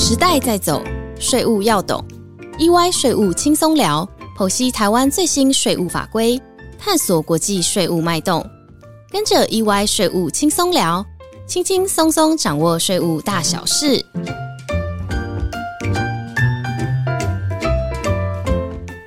时代在走，税务要懂。EY 税务轻松聊，剖析台湾最新税务法规，探索国际税务脉动。跟着 EY 税务轻松聊，轻轻松松掌握税务大小事。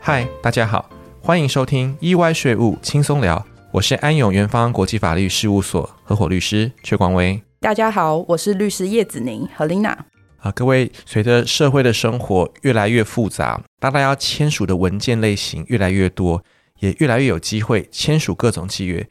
嗨，大家好，欢迎收听 EY 税务轻松聊，我是安永元方国际法律事务所合伙律师阙广威。大家好，我是律师叶子宁和 Lina。啊，各位，随着社会的生活越来越复杂，大家要签署的文件类型越来越多，也越来越有机会签署各种契约。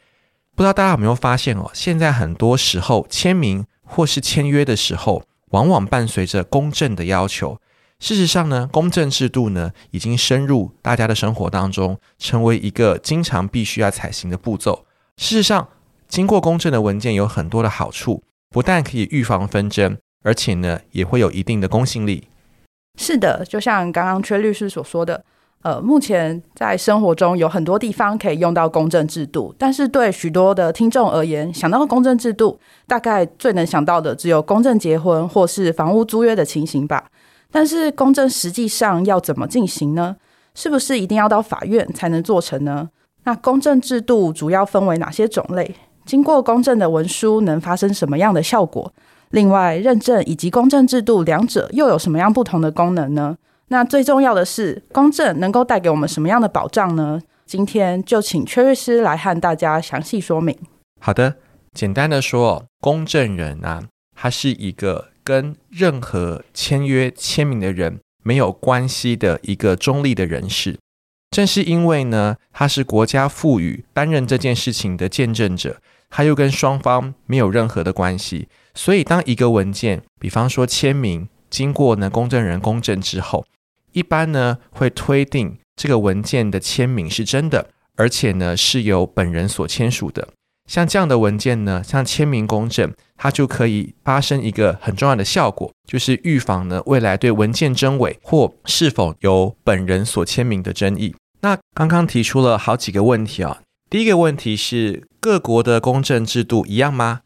不知道大家有没有发现哦？现在很多时候签名或是签约的时候，往往伴随着公证的要求。事实上呢，公证制度呢已经深入大家的生活当中，成为一个经常必须要采行的步骤。事实上，经过公证的文件有很多的好处。不但可以预防纷争，而且呢也会有一定的公信力。是的，就像刚刚缺律师所说的，呃，目前在生活中有很多地方可以用到公证制度，但是对许多的听众而言，想到公证制度，大概最能想到的只有公证结婚或是房屋租约的情形吧。但是公证实际上要怎么进行呢？是不是一定要到法院才能做成呢？那公证制度主要分为哪些种类？经过公证的文书能发生什么样的效果？另外，认证以及公证制度两者又有什么样不同的功能呢？那最重要的是，公证能够带给我们什么样的保障呢？今天就请崔律师来和大家详细说明。好的，简单的说，公证人啊，他是一个跟任何签约签名的人没有关系的一个中立的人士。正是因为呢，他是国家赋予担任这件事情的见证者。他又跟双方没有任何的关系，所以当一个文件，比方说签名，经过呢公证人公证之后，一般呢会推定这个文件的签名是真的，而且呢是由本人所签署的。像这样的文件呢，像签名公证，它就可以发生一个很重要的效果，就是预防呢未来对文件真伪或是否由本人所签名的争议。那刚刚提出了好几个问题啊。第一个问题是各国的公证制度一样吗？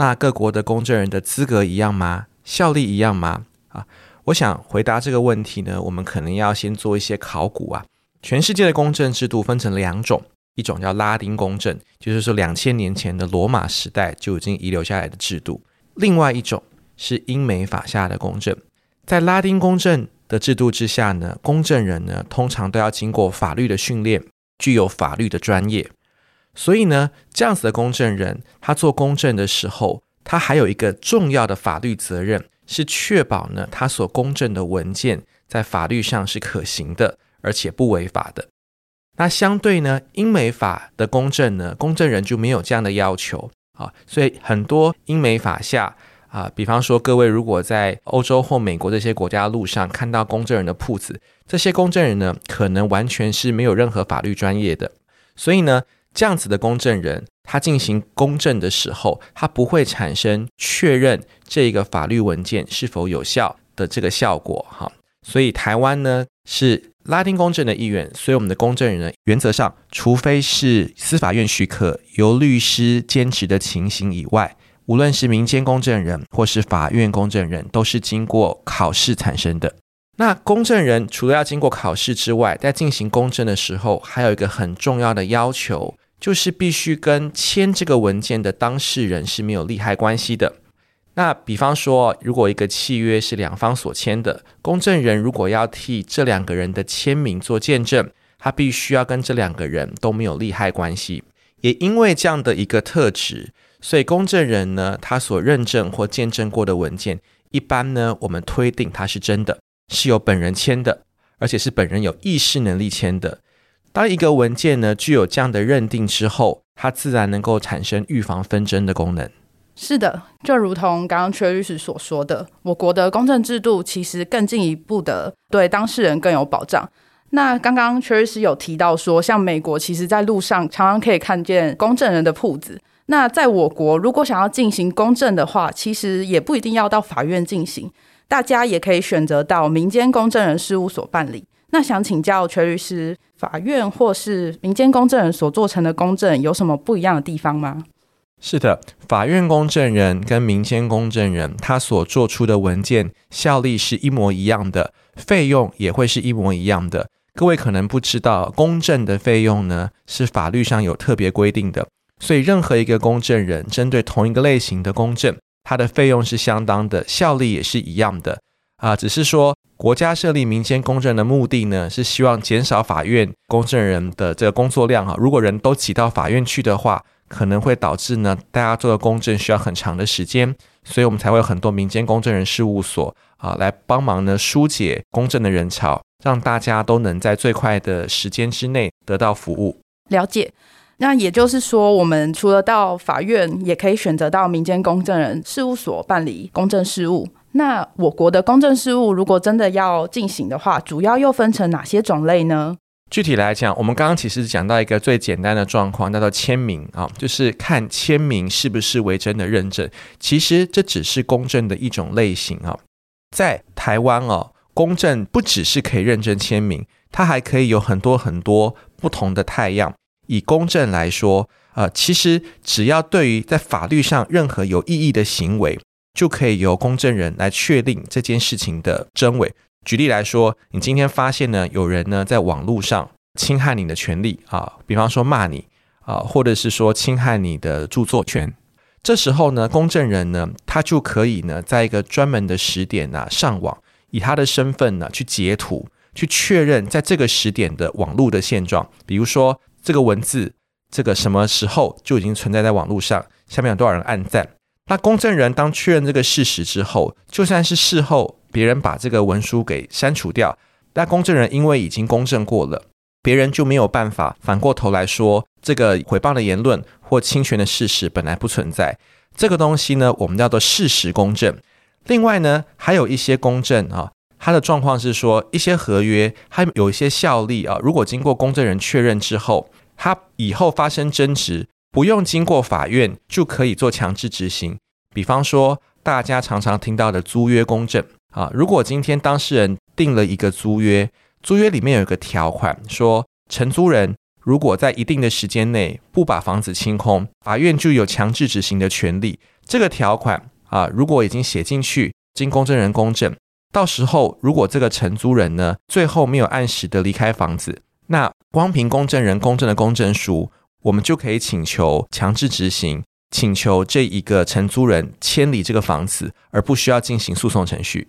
那各国的公证人的资格一样吗？效力一样吗？啊，我想回答这个问题呢，我们可能要先做一些考古啊。全世界的公证制度分成两种，一种叫拉丁公证，就是说两千年前的罗马时代就已经遗留下来的制度；另外一种是英美法下的公证。在拉丁公证的制度之下呢，公证人呢通常都要经过法律的训练，具有法律的专业。所以呢，这样子的公证人，他做公证的时候，他还有一个重要的法律责任，是确保呢，他所公证的文件在法律上是可行的，而且不违法的。那相对呢，英美法的公证呢，公证人就没有这样的要求啊。所以很多英美法下啊，比方说各位如果在欧洲或美国这些国家路上看到公证人的铺子，这些公证人呢，可能完全是没有任何法律专业的。所以呢。这样子的公证人，他进行公证的时候，他不会产生确认这个法律文件是否有效的这个效果哈。所以台湾呢是拉丁公证的意愿，所以我们的公证人，原则上除非是司法院许可、由律师兼职的情形以外，无论是民间公证人或是法院公证人，都是经过考试产生的。那公证人除了要经过考试之外，在进行公证的时候，还有一个很重要的要求，就是必须跟签这个文件的当事人是没有利害关系的。那比方说，如果一个契约是两方所签的，公证人如果要替这两个人的签名做见证，他必须要跟这两个人都没有利害关系。也因为这样的一个特质，所以公证人呢，他所认证或见证过的文件，一般呢，我们推定它是真的。是由本人签的，而且是本人有意识能力签的。当一个文件呢具有这样的认定之后，它自然能够产生预防纷争的功能。是的，就如同刚刚崔律师所说的，我国的公证制度其实更进一步的对当事人更有保障。那刚刚崔律师有提到说，像美国其实在路上常常可以看见公证人的铺子。那在我国，如果想要进行公证的话，其实也不一定要到法院进行。大家也可以选择到民间公证人事务所办理。那想请教崔律师，法院或是民间公证人所做成的公证有什么不一样的地方吗？是的，法院公证人跟民间公证人他所做出的文件效力是一模一样的，费用也会是一模一样的。各位可能不知道，公证的费用呢是法律上有特别规定的，所以任何一个公证人针对同一个类型的公证，它的费用是相当的，效力也是一样的啊，只是说。国家设立民间公证的目的呢，是希望减少法院公证人的这个工作量哈。如果人都挤到法院去的话，可能会导致呢，大家做的公证需要很长的时间，所以我们才会有很多民间公证人事务所啊，来帮忙呢疏解公证的人潮，让大家都能在最快的时间之内得到服务。了解，那也就是说，我们除了到法院，也可以选择到民间公证人事务所办理公证事务。那我国的公证事务，如果真的要进行的话，主要又分成哪些种类呢？具体来讲，我们刚刚其实讲到一个最简单的状况，叫做签名啊，就是看签名是不是为真的认证。其实这只是公证的一种类型啊。在台湾哦，公证不只是可以认证签名，它还可以有很多很多不同的太阳。以公证来说，呃，其实只要对于在法律上任何有意义的行为。就可以由公证人来确定这件事情的真伪。举例来说，你今天发现呢，有人呢在网络上侵害你的权利啊，比方说骂你啊，或者是说侵害你的著作权，这时候呢，公证人呢，他就可以呢，在一个专门的时点呢上网，以他的身份呢去截图，去确认在这个时点的网络的现状。比如说这个文字，这个什么时候就已经存在在网络上，下面有多少人按赞。那公证人当确认这个事实之后，就算是事后别人把这个文书给删除掉，那公证人因为已经公证过了，别人就没有办法反过头来说这个诽谤的言论或侵权的事实本来不存在。这个东西呢，我们叫做事实公证。另外呢，还有一些公证啊，它的状况是说，一些合约它有一些效力啊，如果经过公证人确认之后，它以后发生争执。不用经过法院就可以做强制执行。比方说，大家常常听到的租约公证啊，如果今天当事人定了一个租约，租约里面有一个条款说，承租人如果在一定的时间内不把房子清空，法院就有强制执行的权利。这个条款啊，如果已经写进去，经公证人公证，到时候如果这个承租人呢，最后没有按时的离开房子，那光凭公证人公证的公证书。我们就可以请求强制执行，请求这一个承租人迁离这个房子，而不需要进行诉讼程序。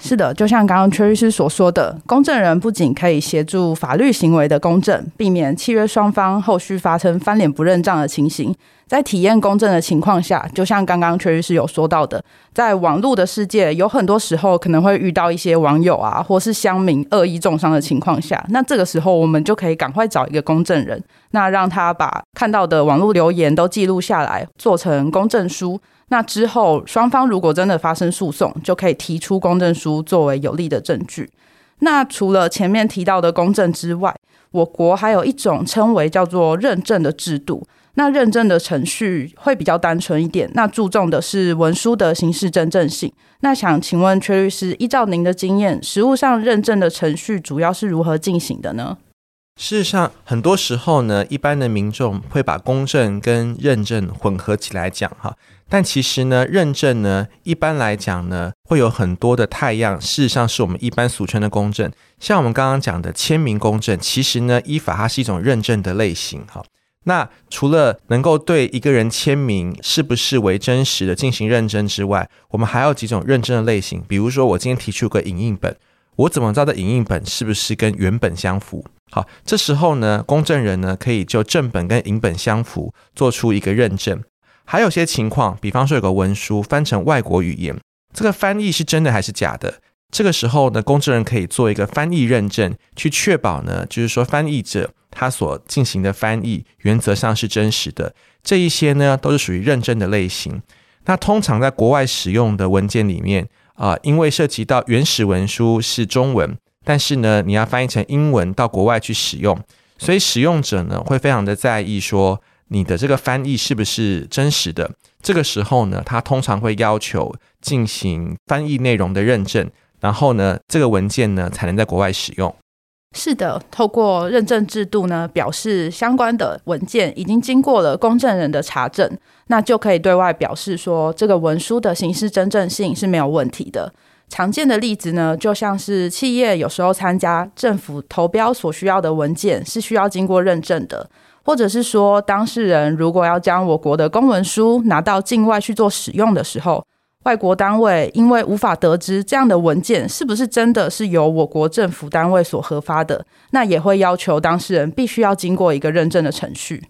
是的，就像刚刚崔律师所说的，公证人不仅可以协助法律行为的公证，避免契约双方后续发生翻脸不认账的情形。在体验公证的情况下，就像刚刚崔律师有说到的，在网络的世界，有很多时候可能会遇到一些网友啊，或是乡民恶意重伤的情况下，那这个时候我们就可以赶快找一个公证人，那让他把看到的网络留言都记录下来，做成公证书。那之后，双方如果真的发生诉讼，就可以提出公证书作为有力的证据。那除了前面提到的公证之外，我国还有一种称为叫做认证的制度。那认证的程序会比较单纯一点，那注重的是文书的形式真正性。那想请问崔律师，依照您的经验，实务上认证的程序主要是如何进行的呢？事实上，很多时候呢，一般的民众会把公证跟认证混合起来讲哈。但其实呢，认证呢，一般来讲呢，会有很多的太阳。事实上，是我们一般俗称的公证。像我们刚刚讲的签名公证，其实呢，依法它是一种认证的类型哈。那除了能够对一个人签名是不是为真实的进行认证之外，我们还有几种认证的类型。比如说，我今天提出个影印本，我怎么知道的影印本是不是跟原本相符？好，这时候呢，公证人呢可以就正本跟影本相符做出一个认证。还有些情况，比方说有个文书翻成外国语言，这个翻译是真的还是假的？这个时候呢，公证人可以做一个翻译认证，去确保呢，就是说翻译者他所进行的翻译原则上是真实的。这一些呢，都是属于认证的类型。那通常在国外使用的文件里面啊，因为涉及到原始文书是中文，但是呢，你要翻译成英文到国外去使用，所以使用者呢会非常的在意说。你的这个翻译是不是真实的？这个时候呢，他通常会要求进行翻译内容的认证，然后呢，这个文件呢才能在国外使用。是的，透过认证制度呢，表示相关的文件已经经过了公证人的查证，那就可以对外表示说这个文书的形式真正性是没有问题的。常见的例子呢，就像是企业有时候参加政府投标所需要的文件是需要经过认证的，或者是说当事人如果要将我国的公文书拿到境外去做使用的时候。外国单位因为无法得知这样的文件是不是真的是由我国政府单位所核发的，那也会要求当事人必须要经过一个认证的程序。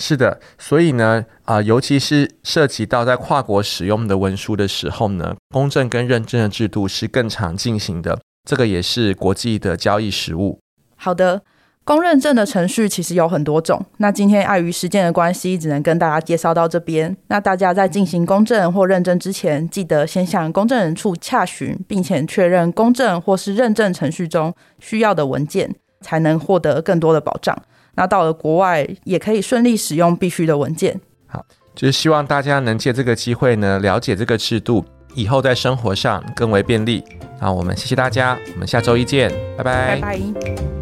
是的，所以呢，啊，尤其是涉及到在跨国使用的文书的时候呢，公证跟认证的制度是更常进行的。这个也是国际的交易实务。好的。公认证的程序其实有很多种，那今天碍于时间的关系，只能跟大家介绍到这边。那大家在进行公证或认证之前，记得先向公证人处洽询，并且确认公证或是认证程序中需要的文件，才能获得更多的保障。那到了国外，也可以顺利使用必须的文件。好，就是希望大家能借这个机会呢，了解这个制度，以后在生活上更为便利。那我们谢谢大家，我们下周一见，拜拜，拜拜。